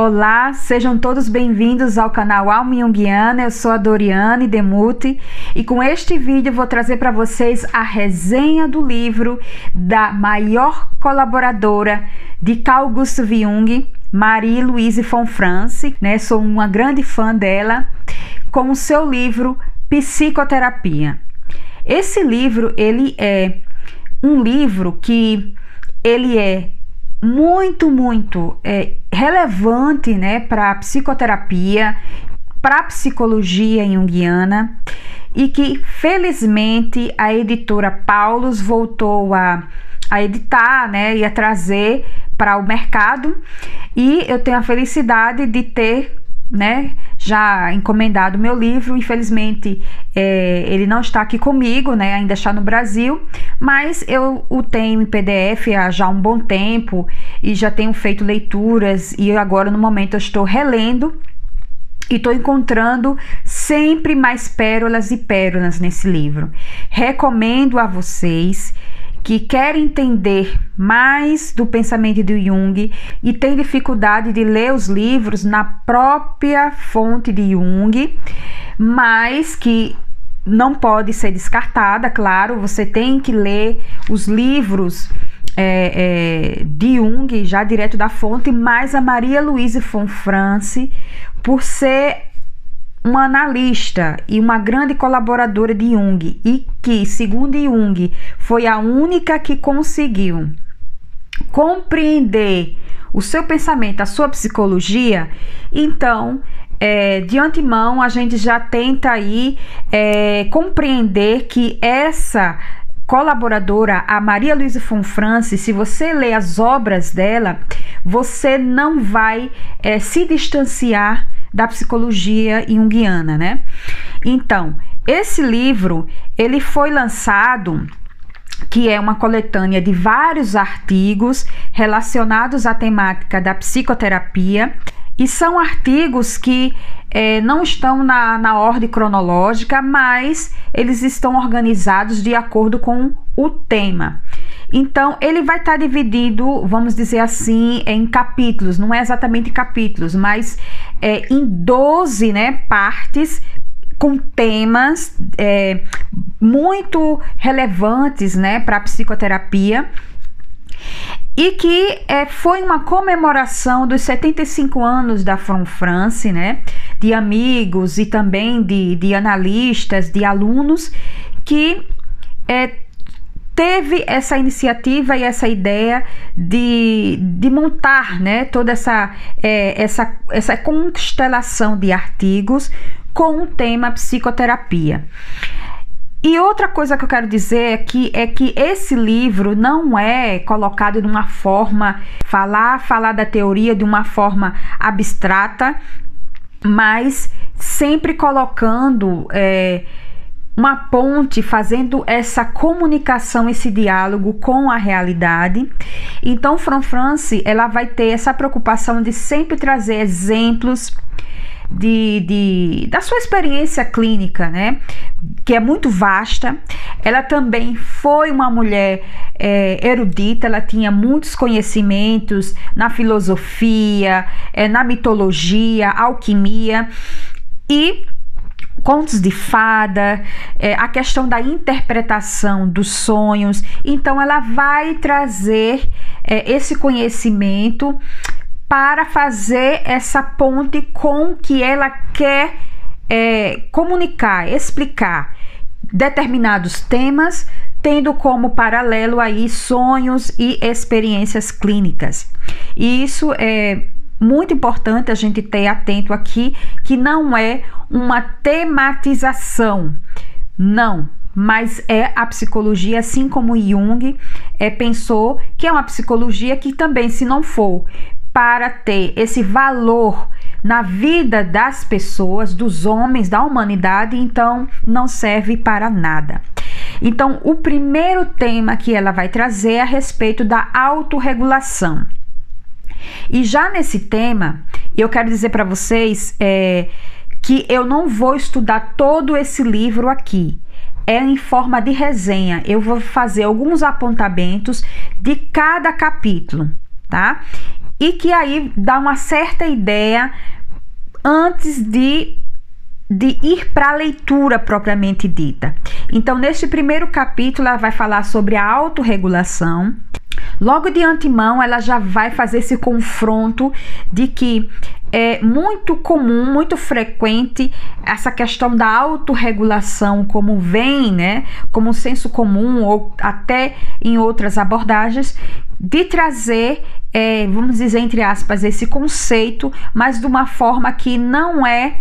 Olá, sejam todos bem-vindos ao canal Alma Jungiana. Eu sou a Doriane Demuti e com este vídeo vou trazer para vocês a resenha do livro da maior colaboradora de Carl Gustav Jung, Marie Louise von France, né? Sou uma grande fã dela, com o seu livro Psicoterapia. Esse livro, ele é um livro que ele é muito, muito é, relevante né, para a psicoterapia, para a psicologia junguiana e que felizmente a editora Paulus voltou a, a editar né, e a trazer para o mercado e eu tenho a felicidade de ter né, já encomendado meu livro. Infelizmente, é, ele não está aqui comigo, né, ainda está no Brasil, mas eu o tenho em PDF há já um bom tempo e já tenho feito leituras e agora no momento eu estou relendo e estou encontrando sempre mais pérolas e pérolas nesse livro. Recomendo a vocês que quer entender mais do pensamento de Jung e tem dificuldade de ler os livros na própria fonte de Jung, mas que não pode ser descartada, claro, você tem que ler os livros é, é, de Jung, já direto da fonte, mas a Maria Louise von France, por ser uma analista e uma grande colaboradora de Jung e que, segundo Jung, foi a única que conseguiu compreender o seu pensamento, a sua psicologia, então é, de antemão a gente já tenta aí é, compreender que essa colaboradora, a Maria Luísa France, se você ler as obras dela, você não vai é, se distanciar da psicologia junguiana, né? Então, esse livro, ele foi lançado que é uma coletânea de vários artigos relacionados à temática da psicoterapia e são artigos que é, não estão na, na ordem cronológica, mas eles estão organizados de acordo com o tema. Então, ele vai estar tá dividido, vamos dizer assim, em capítulos, não é exatamente capítulos, mas é, em 12 né, partes com temas é, muito relevantes né, para a psicoterapia. E que é, foi uma comemoração dos 75 anos da From France, né, de amigos e também de, de analistas, de alunos que é, teve essa iniciativa e essa ideia de, de montar né, toda essa, é, essa, essa constelação de artigos com o tema psicoterapia. E outra coisa que eu quero dizer aqui é que esse livro não é colocado de uma forma falar, falar da teoria de uma forma abstrata, mas sempre colocando é, uma ponte fazendo essa comunicação, esse diálogo com a realidade. Então, Fran France, ela vai ter essa preocupação de sempre trazer exemplos de, de, da sua experiência clínica, né? Que é muito vasta. Ela também foi uma mulher é, erudita, ela tinha muitos conhecimentos na filosofia, é, na mitologia, alquimia e contos de fada, é, a questão da interpretação dos sonhos. Então, ela vai trazer é, esse conhecimento para fazer essa ponte com que ela quer é, comunicar, explicar determinados temas, tendo como paralelo aí sonhos e experiências clínicas. E isso é muito importante a gente ter atento aqui que não é uma tematização, não, mas é a psicologia, assim como Jung é, pensou que é uma psicologia que também, se não for para ter esse valor na vida das pessoas, dos homens, da humanidade, então não serve para nada. Então, o primeiro tema que ela vai trazer é a respeito da autorregulação. E já nesse tema, eu quero dizer para vocês é, que eu não vou estudar todo esse livro aqui. É em forma de resenha. Eu vou fazer alguns apontamentos de cada capítulo, tá? E que aí dá uma certa ideia antes de de ir para a leitura propriamente dita. Então, neste primeiro capítulo, ela vai falar sobre a autorregulação. Logo de antemão, ela já vai fazer esse confronto de que é muito comum, muito frequente essa questão da autorregulação, como vem, né, como senso comum, ou até em outras abordagens, de trazer, é, vamos dizer, entre aspas, esse conceito, mas de uma forma que não é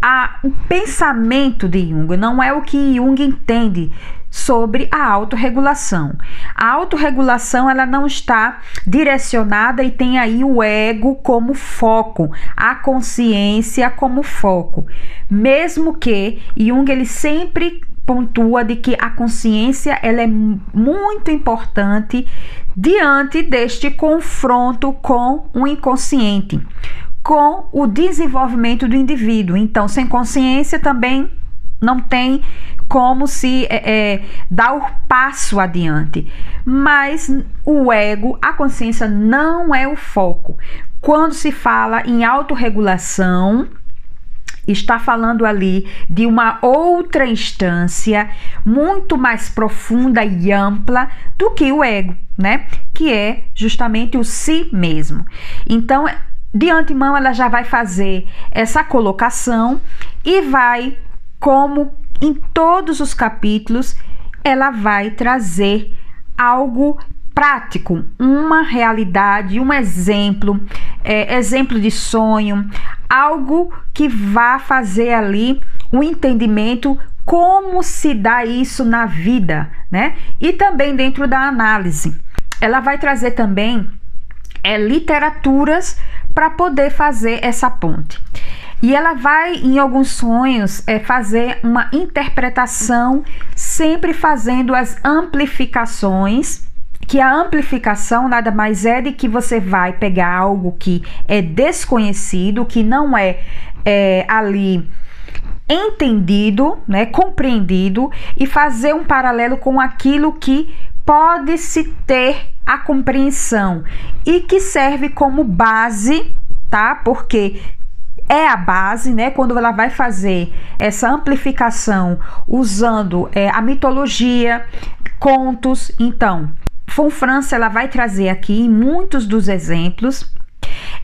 a, o pensamento de Jung, não é o que Jung entende sobre a autorregulação. A autorregulação ela não está direcionada e tem aí o ego como foco, a consciência como foco. Mesmo que Jung ele sempre pontua de que a consciência ela é muito importante diante deste confronto com o inconsciente com o desenvolvimento do indivíduo. Então, sem consciência também não tem como se é, é, dar o passo adiante. Mas o ego, a consciência não é o foco. Quando se fala em autorregulação, está falando ali de uma outra instância muito mais profunda e ampla do que o ego, né? Que é justamente o si mesmo. Então, de antemão ela já vai fazer essa colocação e vai, como em todos os capítulos, ela vai trazer algo prático, uma realidade, um exemplo, é, exemplo de sonho, algo que vá fazer ali o um entendimento como se dá isso na vida, né? E também dentro da análise. Ela vai trazer também é, literaturas para poder fazer essa ponte. E ela vai, em alguns sonhos, é, fazer uma interpretação, sempre fazendo as amplificações. Que a amplificação nada mais é de que você vai pegar algo que é desconhecido, que não é, é ali entendido, né, compreendido, e fazer um paralelo com aquilo que pode-se ter a compreensão e que serve como base, tá? Porque é a base, né? Quando ela vai fazer essa amplificação usando é, a mitologia, contos. Então, Von França ela vai trazer aqui muitos dos exemplos.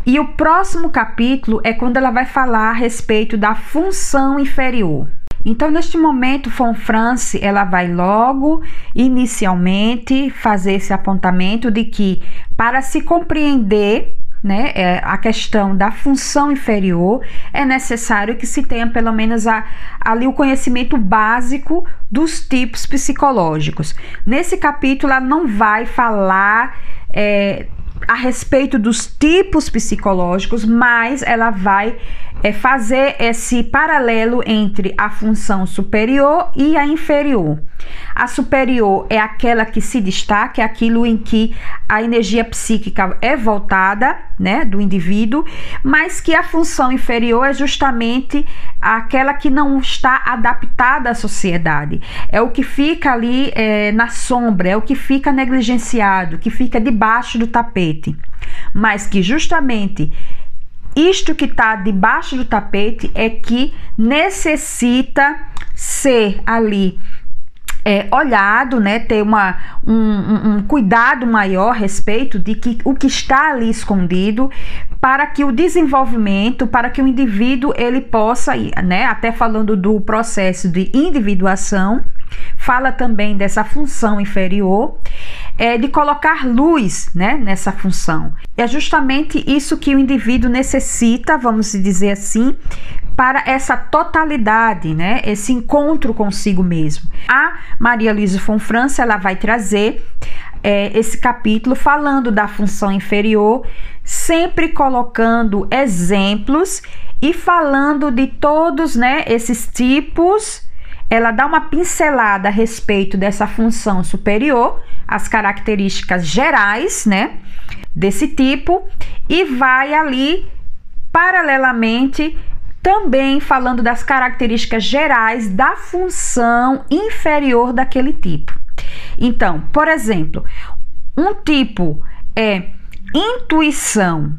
E o próximo capítulo é quando ela vai falar a respeito da função inferior. Então, neste momento, France ela vai logo, inicialmente, fazer esse apontamento de que para se compreender né, é, a questão da função inferior, é necessário que se tenha pelo menos a, ali o conhecimento básico dos tipos psicológicos. Nesse capítulo, ela não vai falar é, a respeito dos tipos psicológicos, mas ela vai é, fazer esse paralelo entre a função superior e a inferior. A superior é aquela que se destaca, é aquilo em que a energia psíquica é voltada, né, do indivíduo, mas que a função inferior é justamente aquela que não está adaptada à sociedade. É o que fica ali é, na sombra, é o que fica negligenciado, que fica debaixo do tapete. Mas que justamente isto que está debaixo do tapete é que necessita ser ali é, olhado, né, ter uma, um, um, cuidado maior a respeito de que o que está ali escondido para que o desenvolvimento, para que o indivíduo ele possa, né, até falando do processo de individuação, fala também dessa função inferior, é, de colocar luz né, nessa função. É justamente isso que o indivíduo necessita, vamos dizer assim, para essa totalidade, né? Esse encontro consigo mesmo. A Maria Luísa Fonfrança, ela vai trazer é, esse capítulo falando da função inferior, sempre colocando exemplos e falando de todos, né, esses tipos. Ela dá uma pincelada a respeito dessa função superior, as características gerais, né, desse tipo e vai ali paralelamente também falando das características gerais da função inferior daquele tipo. Então, por exemplo, um tipo é intuição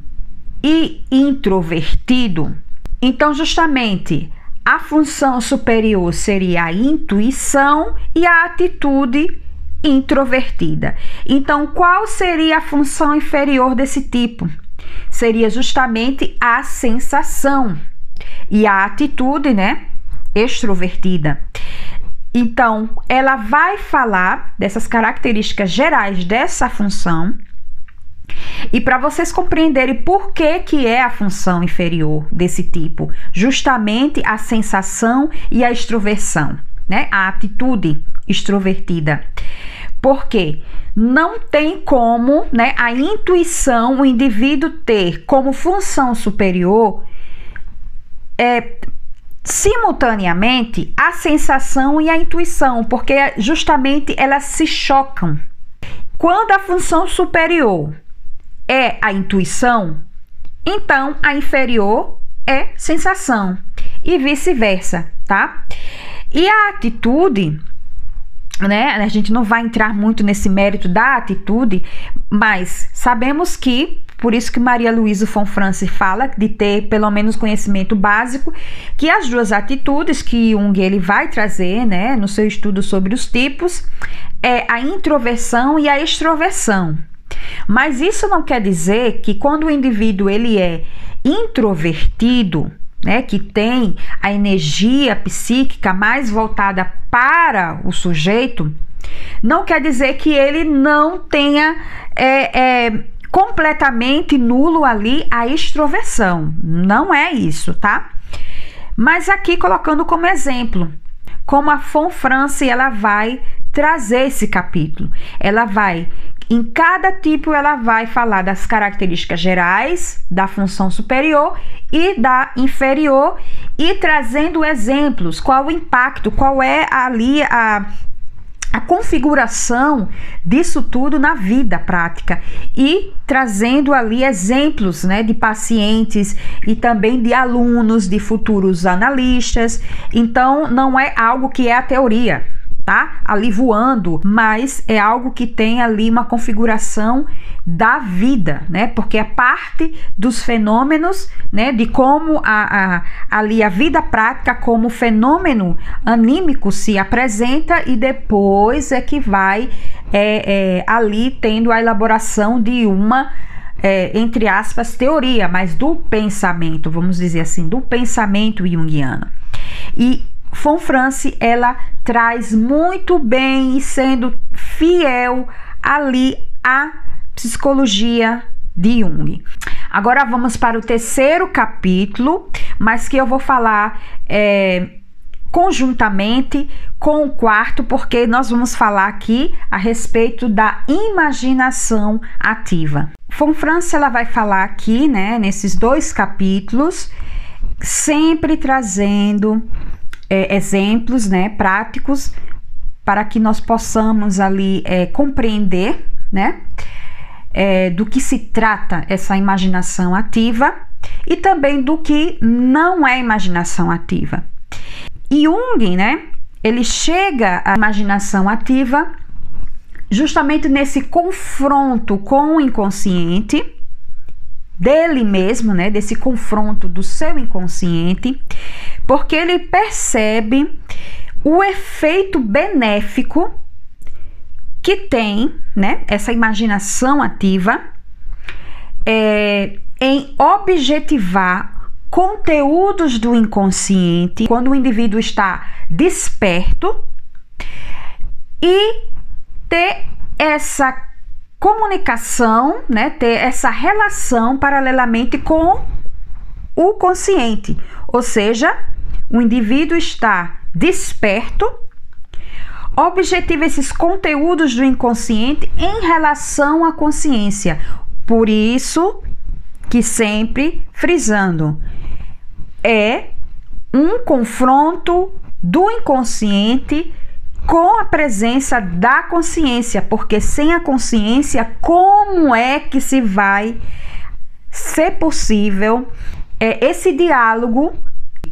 e introvertido, então justamente a função superior seria a intuição e a atitude introvertida. Então, qual seria a função inferior desse tipo? Seria justamente a sensação e a atitude, né, extrovertida. Então, ela vai falar dessas características gerais dessa função e para vocês compreenderem por que, que é a função inferior desse tipo, justamente a sensação e a extroversão, né? A atitude extrovertida. Porque não tem como, né, a intuição, o indivíduo ter como função superior é, simultaneamente a sensação e a intuição, porque justamente elas se chocam. Quando a função superior é a intuição, então a inferior é sensação e vice-versa, tá? E a atitude, né? A gente não vai entrar muito nesse mérito da atitude, mas sabemos que por isso que Maria Luísa Fonfrance fala de ter pelo menos conhecimento básico, que as duas atitudes que Jung ele vai trazer, né, no seu estudo sobre os tipos, é a introversão e a extroversão. Mas isso não quer dizer que quando o indivíduo ele é introvertido, né, que tem a energia psíquica mais voltada para o sujeito, não quer dizer que ele não tenha é, é, completamente nulo ali a extroversão. Não é isso, tá? Mas aqui colocando como exemplo, como a France ela vai trazer esse capítulo. Ela vai em cada tipo, ela vai falar das características gerais da função superior e da inferior e trazendo exemplos, qual o impacto, qual é ali a, a configuração disso tudo na vida prática e trazendo ali exemplos né, de pacientes e também de alunos, de futuros analistas. Então, não é algo que é a teoria tá ali voando, mas é algo que tem ali uma configuração da vida, né? Porque é parte dos fenômenos, né? De como a, a, ali a vida prática como fenômeno anímico se apresenta e depois é que vai é, é, ali tendo a elaboração de uma é, entre aspas, teoria, mas do pensamento, vamos dizer assim, do pensamento junguiano. E Fonfrance ela traz muito bem e sendo fiel ali à psicologia de Jung. Agora vamos para o terceiro capítulo, mas que eu vou falar é, conjuntamente com o quarto, porque nós vamos falar aqui a respeito da imaginação ativa. Fonfrance ela vai falar aqui, né, nesses dois capítulos, sempre trazendo é, exemplos né, práticos para que nós possamos ali é, compreender né, é, do que se trata essa imaginação ativa e também do que não é imaginação ativa. Jung, né, ele chega à imaginação ativa justamente nesse confronto com o inconsciente dele mesmo, né, desse confronto do seu inconsciente, porque ele percebe o efeito benéfico que tem, né, essa imaginação ativa é, em objetivar conteúdos do inconsciente quando o indivíduo está desperto e ter essa comunicação, né, ter essa relação paralelamente com o consciente, ou seja, o indivíduo está desperto, objetiva esses conteúdos do inconsciente em relação à consciência. Por isso que sempre frisando é um confronto do inconsciente com a presença da consciência, porque sem a consciência, como é que se vai ser possível é, esse diálogo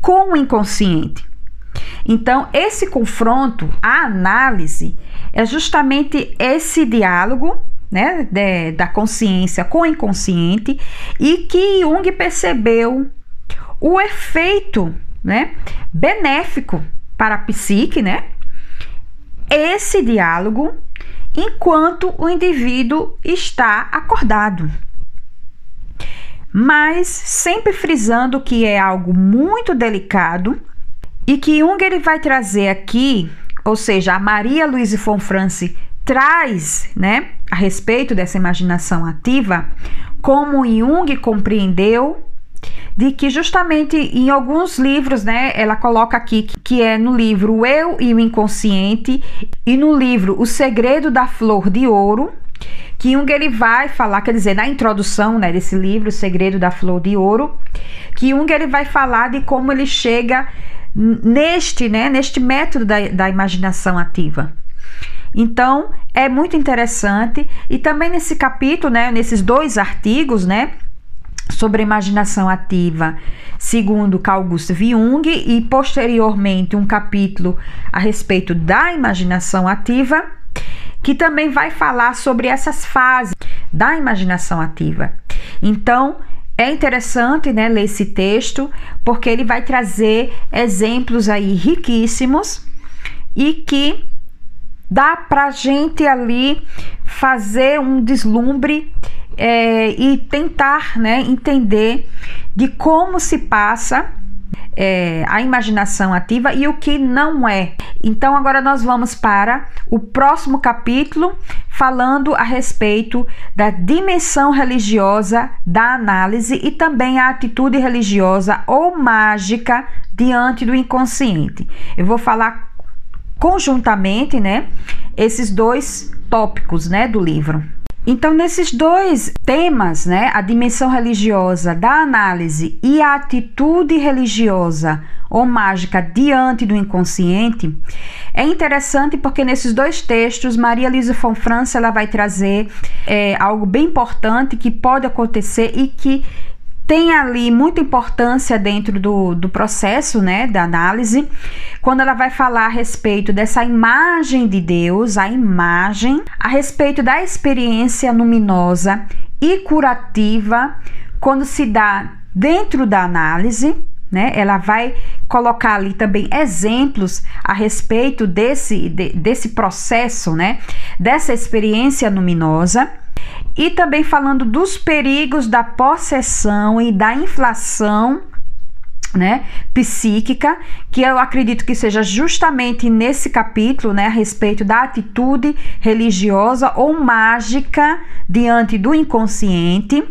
com o inconsciente? Então, esse confronto, a análise, é justamente esse diálogo né, de, da consciência com o inconsciente e que Jung percebeu o efeito, né, benéfico para a psique, né, esse diálogo enquanto o indivíduo está acordado. Mas sempre frisando que é algo muito delicado e que Jung ele vai trazer aqui, ou seja, a Maria Luísa Fonfrance traz, né, a respeito dessa imaginação ativa, como Jung compreendeu de que justamente em alguns livros, né, ela coloca aqui que é no livro Eu e o Inconsciente e no livro O Segredo da Flor de Ouro, que Jung ele vai falar, quer dizer, na introdução, né, desse livro O Segredo da Flor de Ouro, que Jung ele vai falar de como ele chega neste, né, neste método da, da imaginação ativa. Então, é muito interessante e também nesse capítulo, né, nesses dois artigos, né, sobre a imaginação ativa, segundo Carl Gustav Jung, e posteriormente um capítulo a respeito da imaginação ativa, que também vai falar sobre essas fases da imaginação ativa. Então, é interessante né, ler esse texto, porque ele vai trazer exemplos aí riquíssimos e que dá para gente ali fazer um deslumbre é, e tentar né, entender de como se passa é, a imaginação ativa e o que não é. Então, agora nós vamos para o próximo capítulo, falando a respeito da dimensão religiosa da análise e também a atitude religiosa ou mágica diante do inconsciente. Eu vou falar conjuntamente, né, esses dois tópicos, né, do livro. Então, nesses dois temas, né, a dimensão religiosa da análise e a atitude religiosa ou mágica diante do inconsciente, é interessante porque nesses dois textos, Maria Luísa von Franz ela vai trazer é, algo bem importante que pode acontecer e que tem ali muita importância dentro do, do processo né, da análise, quando ela vai falar a respeito dessa imagem de Deus, a imagem, a respeito da experiência luminosa e curativa, quando se dá dentro da análise, né? Ela vai colocar ali também exemplos a respeito desse, de, desse processo, né? Dessa experiência luminosa e também falando dos perigos da possessão e da inflação né, psíquica, que eu acredito que seja justamente nesse capítulo, né, a respeito da atitude religiosa ou mágica diante do inconsciente.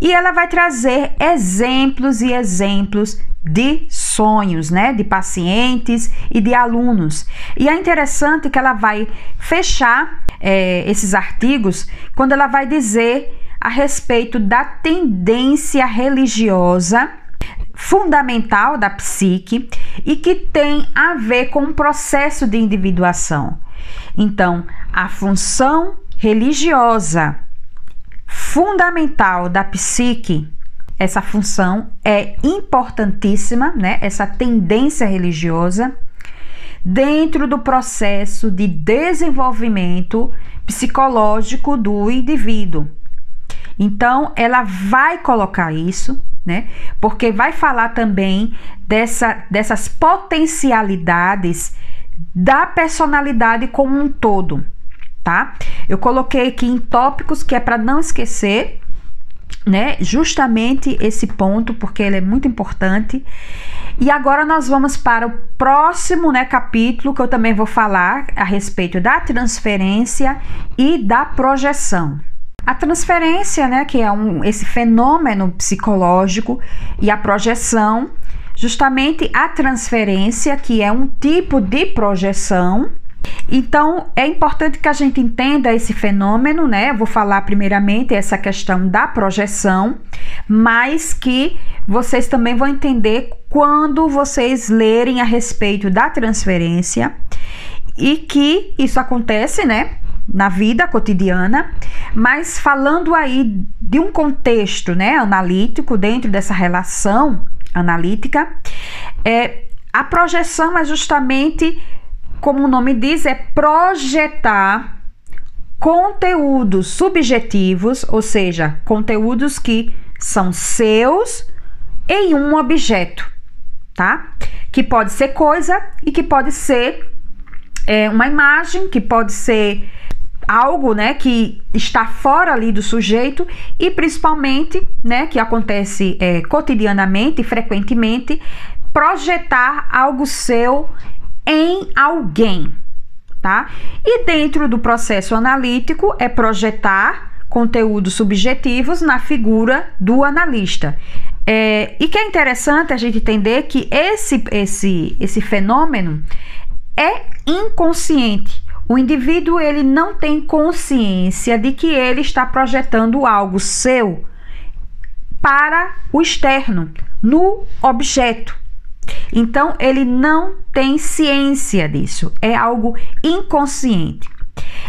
E ela vai trazer exemplos e exemplos de sonhos, né, de pacientes e de alunos. E é interessante que ela vai fechar é, esses artigos quando ela vai dizer a respeito da tendência religiosa fundamental da psique e que tem a ver com o processo de individuação. Então, a função religiosa fundamental da psique essa função é importantíssima, né? Essa tendência religiosa dentro do processo de desenvolvimento psicológico do indivíduo. Então, ela vai colocar isso, né? Porque vai falar também dessa, dessas potencialidades da personalidade como um todo, tá? Eu coloquei aqui em tópicos que é para não esquecer, né? Justamente esse ponto, porque ele é muito importante. E agora nós vamos para o próximo né, capítulo, que eu também vou falar a respeito da transferência e da projeção. A transferência, né, que é um, esse fenômeno psicológico, e a projeção, justamente a transferência, que é um tipo de projeção, então, é importante que a gente entenda esse fenômeno, né? Eu vou falar primeiramente essa questão da projeção, mas que vocês também vão entender quando vocês lerem a respeito da transferência e que isso acontece, né? Na vida cotidiana, mas falando aí de um contexto, né, analítico dentro dessa relação analítica, é a projeção é justamente como o nome diz, é projetar conteúdos subjetivos, ou seja, conteúdos que são seus em um objeto, tá? Que pode ser coisa e que pode ser é, uma imagem, que pode ser algo, né, que está fora ali do sujeito e principalmente, né, que acontece é, cotidianamente frequentemente, projetar algo seu em alguém, tá? E dentro do processo analítico é projetar conteúdos subjetivos na figura do analista. É, e que é interessante a gente entender que esse, esse, esse fenômeno é inconsciente. O indivíduo ele não tem consciência de que ele está projetando algo seu para o externo, no objeto. Então ele não tem ciência disso, é algo inconsciente.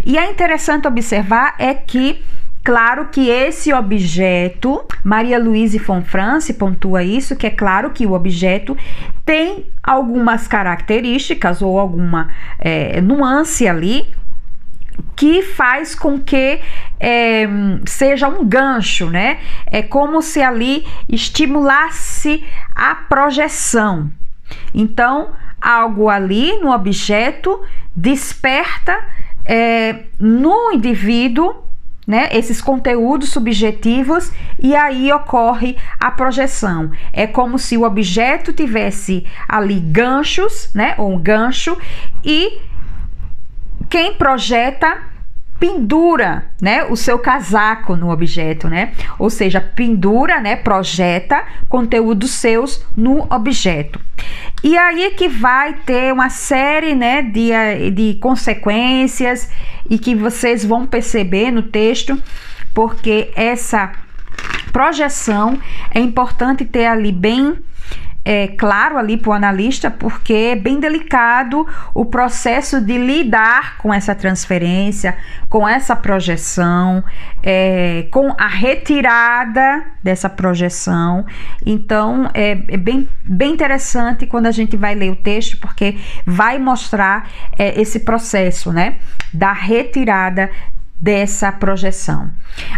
E é interessante observar é que Claro que esse objeto, Maria Luísa France pontua isso, que é claro que o objeto tem algumas características ou alguma é, nuance ali que faz com que é, seja um gancho, né? É como se ali estimulasse a projeção. Então, algo ali no objeto desperta é, no indivíduo né, esses conteúdos subjetivos e aí ocorre a projeção. É como se o objeto tivesse ali ganchos, né, ou um gancho e quem projeta pendura, né, o seu casaco no objeto, né? Ou seja, pendura, né, projeta conteúdos seus no objeto. E aí que vai ter uma série, né, de, de consequências e que vocês vão perceber no texto, porque essa projeção é importante ter ali bem é, claro ali para o analista, porque é bem delicado o processo de lidar com essa transferência, com essa projeção, é, com a retirada dessa projeção. Então é, é, bem, bem interessante quando a gente vai ler o texto, porque vai mostrar é, esse processo, né? Da retirada dessa projeção.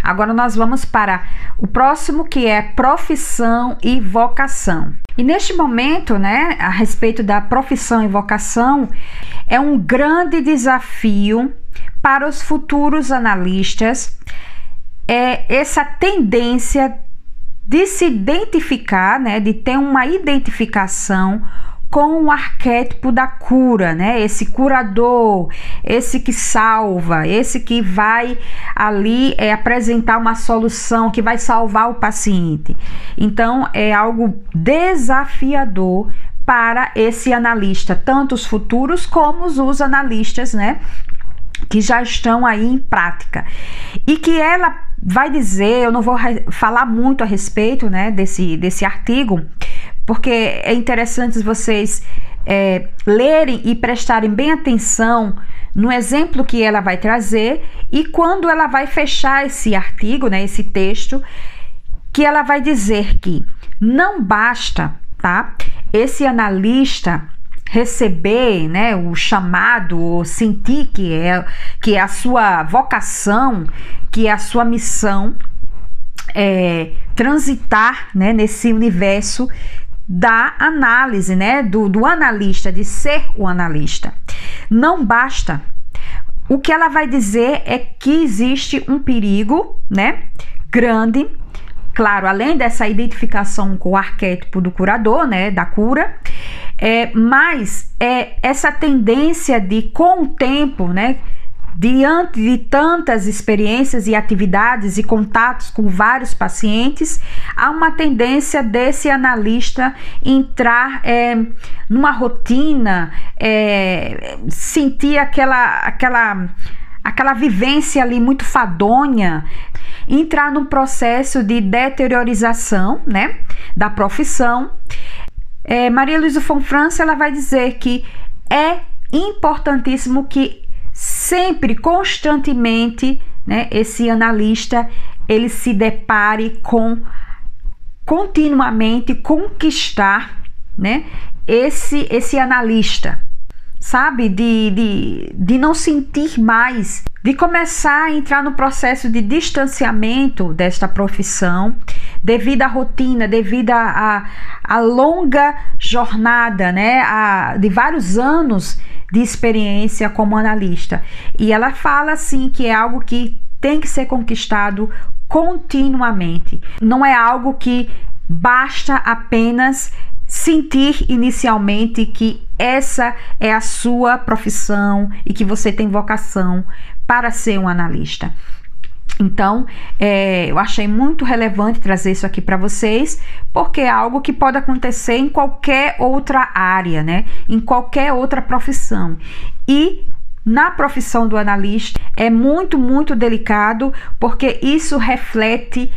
Agora nós vamos para o próximo que é profissão e vocação. E neste momento, né, a respeito da profissão e vocação, é um grande desafio para os futuros analistas é essa tendência de se identificar, né, de ter uma identificação com o arquétipo da cura, né? Esse curador, esse que salva, esse que vai ali é, apresentar uma solução, que vai salvar o paciente. Então é algo desafiador para esse analista, tanto os futuros como os analistas, né? Que já estão aí em prática. E que ela vai dizer, eu não vou falar muito a respeito, né, desse, desse artigo, porque é interessante vocês é, lerem e prestarem bem atenção no exemplo que ela vai trazer e quando ela vai fechar esse artigo, né, esse texto, que ela vai dizer que não basta, tá? Esse analista receber, né, o chamado, ou sentir que é que é a sua vocação, que é a sua missão, é, transitar, né, nesse universo da análise, né, do, do analista, de ser o analista. Não basta. O que ela vai dizer é que existe um perigo, né, grande, claro, além dessa identificação com o arquétipo do curador, né, da cura, é, mas é essa tendência de, com o tempo, né, Diante de tantas experiências e atividades e contatos com vários pacientes, há uma tendência desse analista entrar é, numa rotina, é, sentir aquela, aquela, aquela vivência ali muito fadonha, entrar num processo de deteriorização né, da profissão. É, Maria Luísa Fonfrança ela vai dizer que é importantíssimo que sempre, constantemente, né, esse analista ele se depare com continuamente conquistar, né, esse esse analista. sabe? De, de, de não sentir mais, de começar a entrar no processo de distanciamento desta profissão, devido à rotina, devido à, à, longa jornada, né? A, de vários anos de experiência como analista. E ela fala assim que é algo que tem que ser conquistado continuamente. Não é algo que basta apenas sentir inicialmente que essa é a sua profissão e que você tem vocação para ser um analista. Então, é, eu achei muito relevante trazer isso aqui para vocês, porque é algo que pode acontecer em qualquer outra área, né? Em qualquer outra profissão. E na profissão do analista é muito, muito delicado, porque isso reflete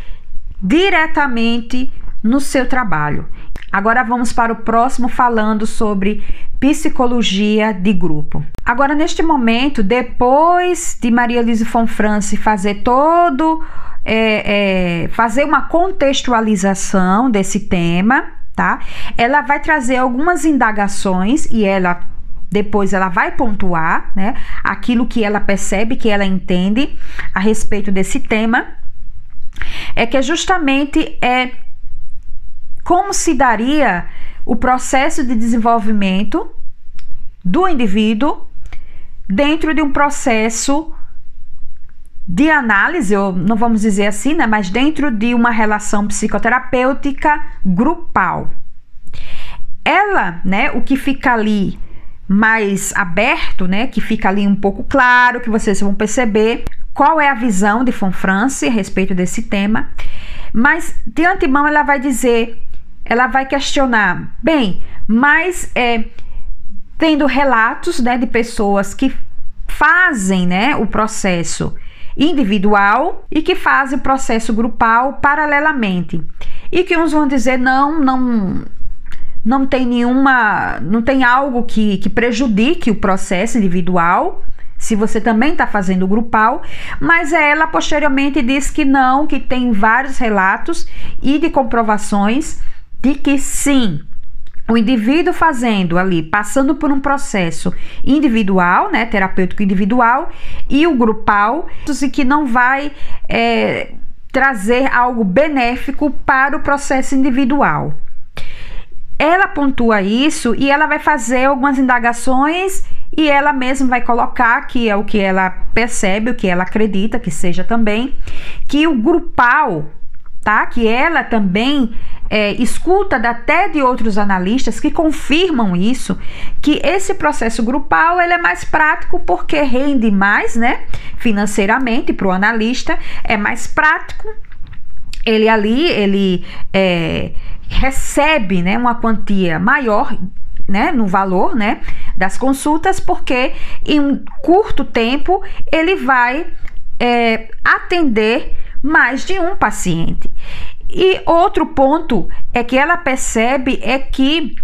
diretamente no seu trabalho. Agora vamos para o próximo falando sobre psicologia de grupo. Agora, neste momento, depois de Maria Lise Fonfrance fazer todo, é, é, fazer uma contextualização desse tema, tá? Ela vai trazer algumas indagações e ela depois ela vai pontuar, né, aquilo que ela percebe, que ela entende a respeito desse tema, é que justamente é como se daria o processo de desenvolvimento do indivíduo dentro de um processo de análise, ou não vamos dizer assim, né, mas dentro de uma relação psicoterapêutica grupal. Ela, né, o que fica ali mais aberto, né, que fica ali um pouco claro, que vocês vão perceber qual é a visão de Fonfrance a respeito desse tema, mas de antemão ela vai dizer ela vai questionar, bem, mas é, tendo relatos né, de pessoas que fazem né, o processo individual e que fazem o processo grupal paralelamente. E que uns vão dizer, não, não, não tem nenhuma, não tem algo que, que prejudique o processo individual, se você também está fazendo grupal, mas ela posteriormente diz que não, que tem vários relatos e de comprovações de que sim, o indivíduo fazendo ali, passando por um processo individual, né, terapêutico individual, e o grupal, e que não vai é, trazer algo benéfico para o processo individual. Ela pontua isso e ela vai fazer algumas indagações e ela mesma vai colocar que é o que ela percebe, o que ela acredita que seja também, que o grupal tá? Que ela também é, escuta até de outros analistas que confirmam isso, que esse processo grupal ele é mais prático porque rende mais, né? Financeiramente para o analista é mais prático. Ele ali ele é, recebe, né, uma quantia maior né, no valor né, das consultas, porque em um curto tempo ele vai é, atender mais de um paciente. E outro ponto é que ela percebe é que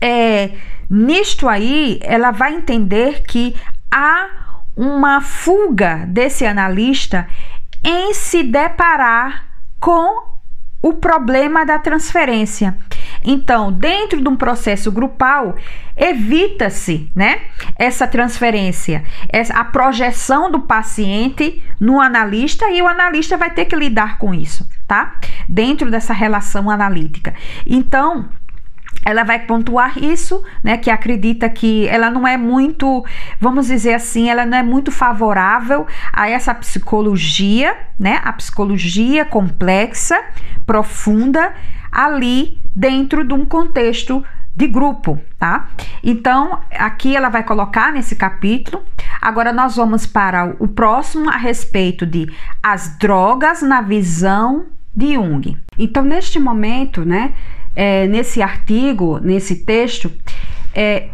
é, nisto aí ela vai entender que há uma fuga desse analista em se deparar com o problema da transferência. Então, dentro de um processo grupal, evita-se, né, essa transferência, a projeção do paciente no analista e o analista vai ter que lidar com isso, tá? Dentro dessa relação analítica. Então, ela vai pontuar isso, né, que acredita que ela não é muito, vamos dizer assim, ela não é muito favorável a essa psicologia, né, a psicologia complexa, profunda, ali dentro de um contexto de grupo, tá? Então, aqui ela vai colocar nesse capítulo. Agora nós vamos para o próximo a respeito de as drogas na visão de Jung. Então, neste momento, né, é, nesse artigo, nesse texto, é,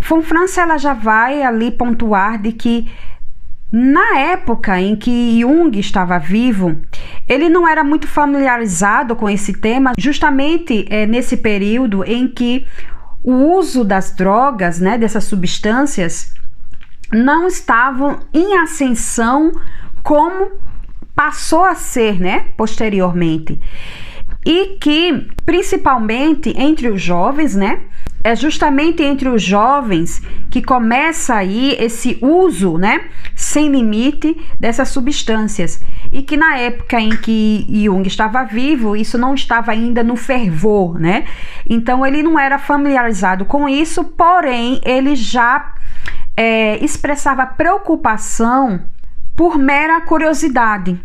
Fonfrance ela já vai ali pontuar de que na época em que Jung estava vivo, ele não era muito familiarizado com esse tema, justamente é, nesse período em que o uso das drogas, né, dessas substâncias, não estavam em ascensão como passou a ser, né, posteriormente. E que, principalmente entre os jovens, né, é justamente entre os jovens que começa aí esse uso, né, sem limite dessas substâncias. E que na época em que Jung estava vivo, isso não estava ainda no fervor, né? Então ele não era familiarizado com isso, porém ele já é, expressava preocupação por mera curiosidade,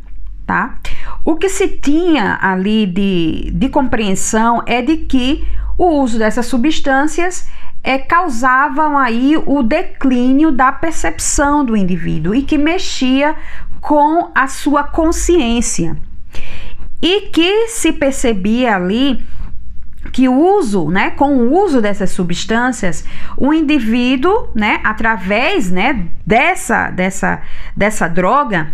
tá? O que se tinha ali de, de compreensão é de que o uso dessas substâncias é, causavam aí o declínio da percepção do indivíduo e que mexia com a sua consciência. E que se percebia ali que o uso, né, com o uso dessas substâncias, o indivíduo, né, através, né, dessa dessa dessa droga,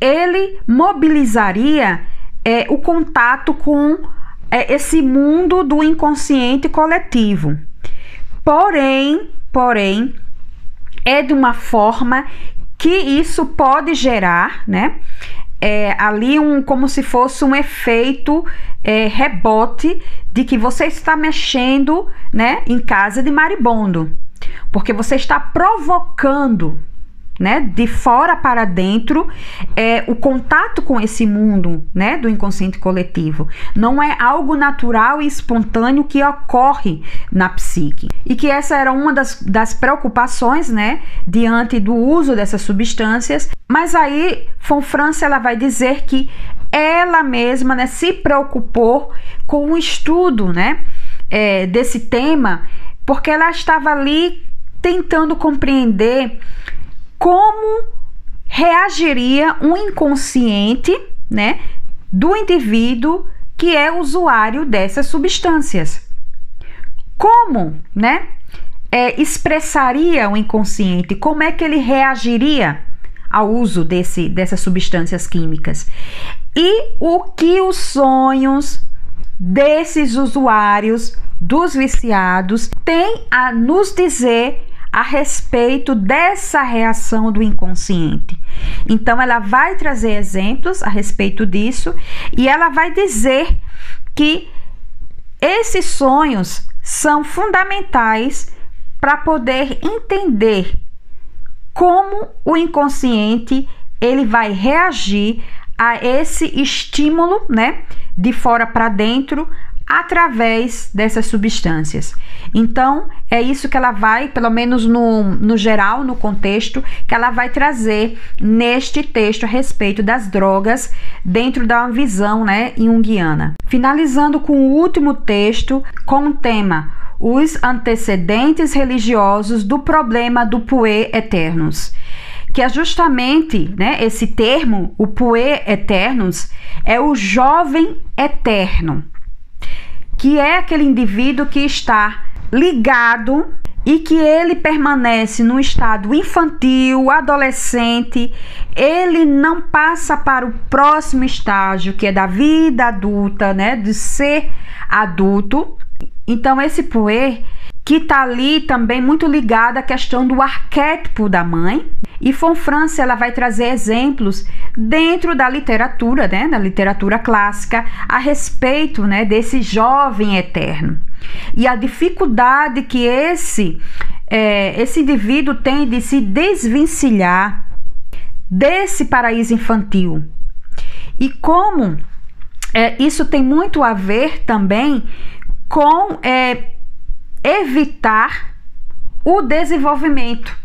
ele mobilizaria é, o contato com é, esse mundo do inconsciente coletivo. Porém, porém, é de uma forma que isso pode gerar, né? É, ali um como se fosse um efeito é, rebote de que você está mexendo né, em casa de maribondo, porque você está provocando né, de fora para dentro, é, o contato com esse mundo, né, do inconsciente coletivo, não é algo natural e espontâneo que ocorre na psique. E que essa era uma das, das preocupações, né, diante do uso dessas substâncias. Mas aí, Fonfrance, ela vai dizer que ela mesma, né, se preocupou com o estudo, né, é, desse tema, porque ela estava ali tentando compreender como reagiria um inconsciente, né, do indivíduo que é usuário dessas substâncias. Como, né, é, expressaria o inconsciente? Como é que ele reagiria ao uso desse, dessas substâncias químicas? E o que os sonhos desses usuários, dos viciados, têm a nos dizer a respeito dessa reação do inconsciente. Então, ela vai trazer exemplos a respeito disso e ela vai dizer que esses sonhos são fundamentais para poder entender como o inconsciente ele vai reagir a esse estímulo, né, de fora para dentro, através dessas substâncias. Então, é isso que ela vai, pelo menos no, no geral, no contexto, que ela vai trazer neste texto a respeito das drogas dentro da visão né, junguiana. Finalizando com o último texto, com o tema Os antecedentes religiosos do problema do Puer Eternus que é justamente né, esse termo, o Puer Eternus, é o jovem eterno que é aquele indivíduo que está ligado e que ele permanece no estado infantil, adolescente, ele não passa para o próximo estágio, que é da vida adulta, né, de ser adulto. Então esse poer que está ali também muito ligado à questão do arquétipo da mãe. E Fonfrance ela vai trazer exemplos dentro da literatura, né, da literatura clássica, a respeito né, desse jovem eterno. E a dificuldade que esse, é, esse indivíduo tem de se desvencilhar desse paraíso infantil. E como é, isso tem muito a ver também com é, evitar o desenvolvimento,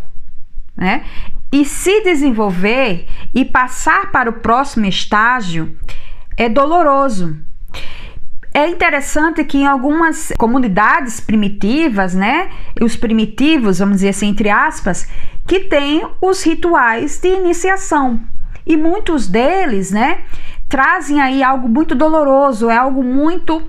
né? E se desenvolver e passar para o próximo estágio é doloroso. É interessante que em algumas comunidades primitivas, né, os primitivos, vamos dizer assim, entre aspas, que têm os rituais de iniciação. E muitos deles, né, trazem aí algo muito doloroso, é algo muito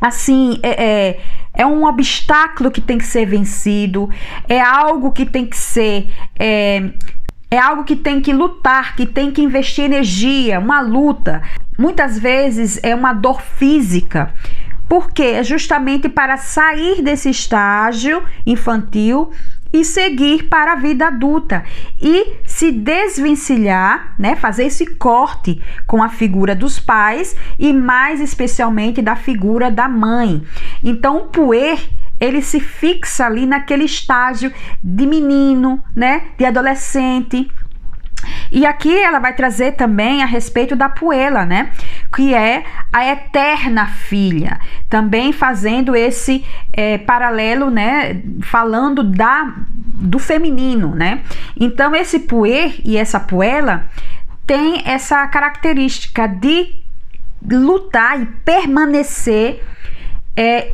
assim, é, é é um obstáculo que tem que ser vencido, é algo que tem que ser. É, é algo que tem que lutar, que tem que investir energia, uma luta. Muitas vezes é uma dor física. Porque é justamente para sair desse estágio infantil e seguir para a vida adulta e se desvencilhar, né, fazer esse corte com a figura dos pais e mais especialmente da figura da mãe. Então, o puer ele se fixa ali naquele estágio de menino, né, de adolescente. E aqui ela vai trazer também a respeito da Puela, né? Que é a eterna filha, também fazendo esse é, paralelo, né? Falando da do feminino, né? Então esse puer e essa puela tem essa característica de lutar e permanecer é,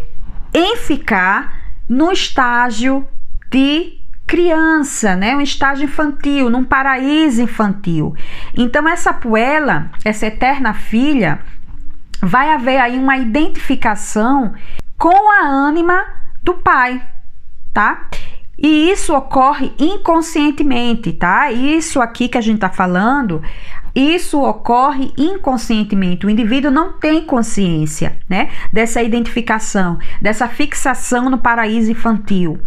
em ficar no estágio de criança, né? Um estágio infantil, num paraíso infantil. Então essa puela, essa eterna filha, vai haver aí uma identificação com a ânima do pai, tá? E isso ocorre inconscientemente, tá? Isso aqui que a gente tá falando, isso ocorre inconscientemente. O indivíduo não tem consciência, né? Dessa identificação, dessa fixação no paraíso infantil.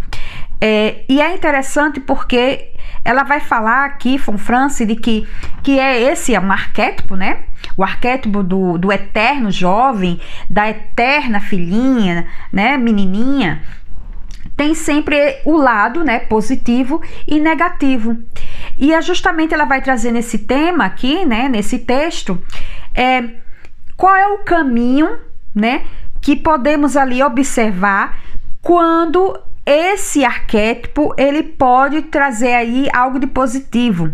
É, e é interessante porque ela vai falar aqui, Von France, de que, que é esse é um arquétipo, né? O arquétipo do, do eterno jovem, da eterna filhinha, né? Menininha tem sempre o lado né, positivo e negativo. E é justamente ela vai trazer nesse tema aqui, né, nesse texto, é, qual é o caminho né, que podemos ali observar quando esse arquétipo ele pode trazer aí algo de positivo,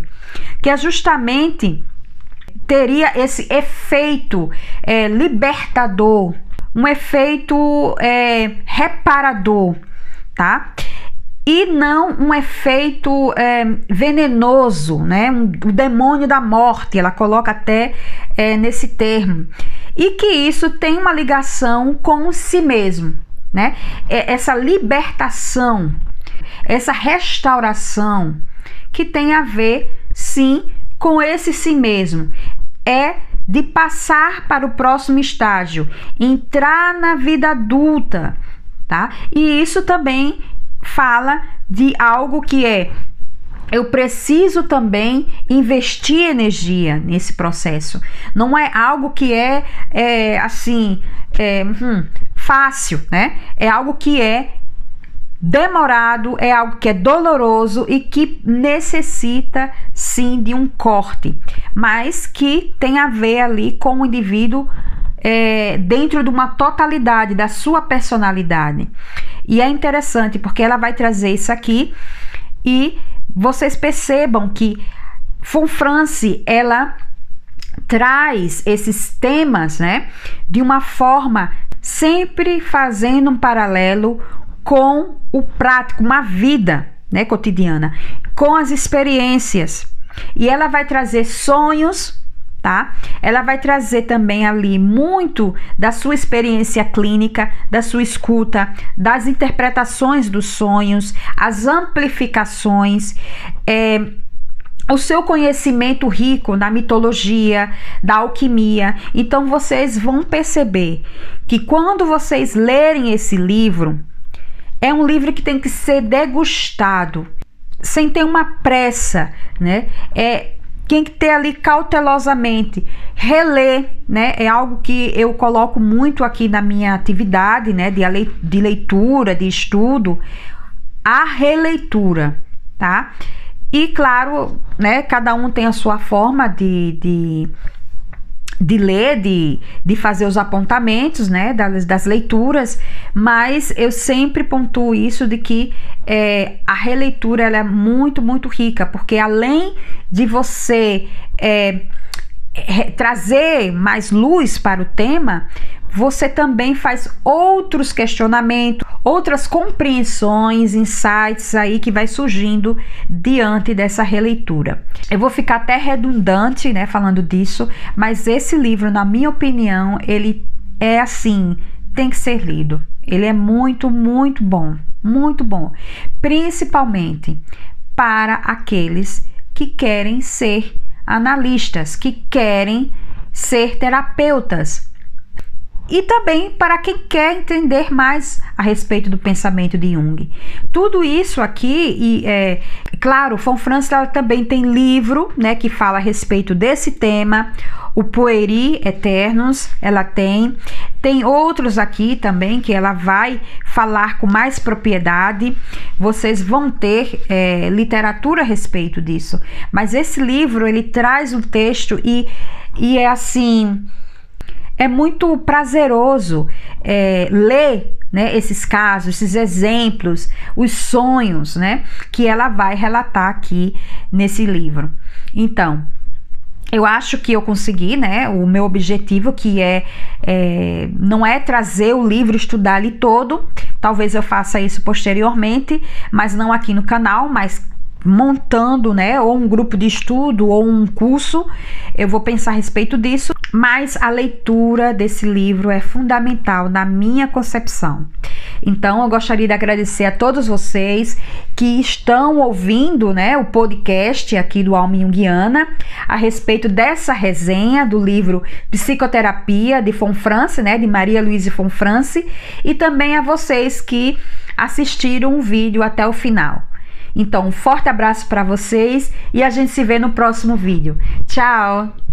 que é justamente teria esse efeito é, libertador, um efeito é, reparador tá? E não um efeito é, venenoso, né? Um, o demônio da morte, ela coloca até é, nesse termo. E que isso tem uma ligação com si mesmo, né? É essa libertação, essa restauração que tem a ver, sim, com esse si mesmo. É de passar para o próximo estágio, entrar na vida adulta, tá? E isso também fala de algo que é eu preciso também investir energia nesse processo. Não é algo que é, é assim é, hum, fácil, né? É algo que é demorado, é algo que é doloroso e que necessita sim de um corte, mas que tem a ver ali com o indivíduo é, dentro de uma totalidade da sua personalidade. E é interessante porque ela vai trazer isso aqui e vocês percebam que Von France ela traz esses temas, né, de uma forma sempre fazendo um paralelo com o prático, uma vida, né, cotidiana, com as experiências. E ela vai trazer sonhos tá? Ela vai trazer também ali muito da sua experiência clínica, da sua escuta, das interpretações dos sonhos, as amplificações, é, o seu conhecimento rico da mitologia, da alquimia. Então vocês vão perceber que quando vocês lerem esse livro, é um livro que tem que ser degustado, sem ter uma pressa, né? É tem que ter ali cautelosamente, reler, né? É algo que eu coloco muito aqui na minha atividade, né? De, leitura, de estudo, a releitura, tá? E claro, né? Cada um tem a sua forma de, de de ler, de, de fazer os apontamentos, né, das, das leituras, mas eu sempre pontuo isso de que é, a releitura ela é muito, muito rica, porque além de você é, trazer mais luz para o tema, você também faz outros questionamentos, outras compreensões, insights aí que vai surgindo diante dessa releitura. Eu vou ficar até redundante, né, falando disso, mas esse livro, na minha opinião, ele é assim, tem que ser lido. Ele é muito, muito bom, muito bom, principalmente para aqueles que querem ser analistas, que querem ser terapeutas, e também para quem quer entender mais a respeito do pensamento de Jung. Tudo isso aqui, e é, claro, Von Franz também tem livro né, que fala a respeito desse tema, o Pueri Eternos, ela tem. Tem outros aqui também que ela vai falar com mais propriedade. Vocês vão ter é, literatura a respeito disso. Mas esse livro ele traz um texto e, e é assim é muito prazeroso é, ler né, esses casos, esses exemplos, os sonhos, né, que ela vai relatar aqui nesse livro. Então, eu acho que eu consegui, né? O meu objetivo que é, é, não é trazer o livro, estudar ele todo. Talvez eu faça isso posteriormente, mas não aqui no canal, mas montando, né, ou um grupo de estudo ou um curso, eu vou pensar a respeito disso, mas a leitura desse livro é fundamental na minha concepção. Então, eu gostaria de agradecer a todos vocês que estão ouvindo, né, o podcast aqui do Alma Jungiana a respeito dessa resenha do livro Psicoterapia de Fonfrance, né, de Maria Luísa Fonfrance, e também a vocês que assistiram o vídeo até o final. Então, um forte abraço para vocês e a gente se vê no próximo vídeo. Tchau!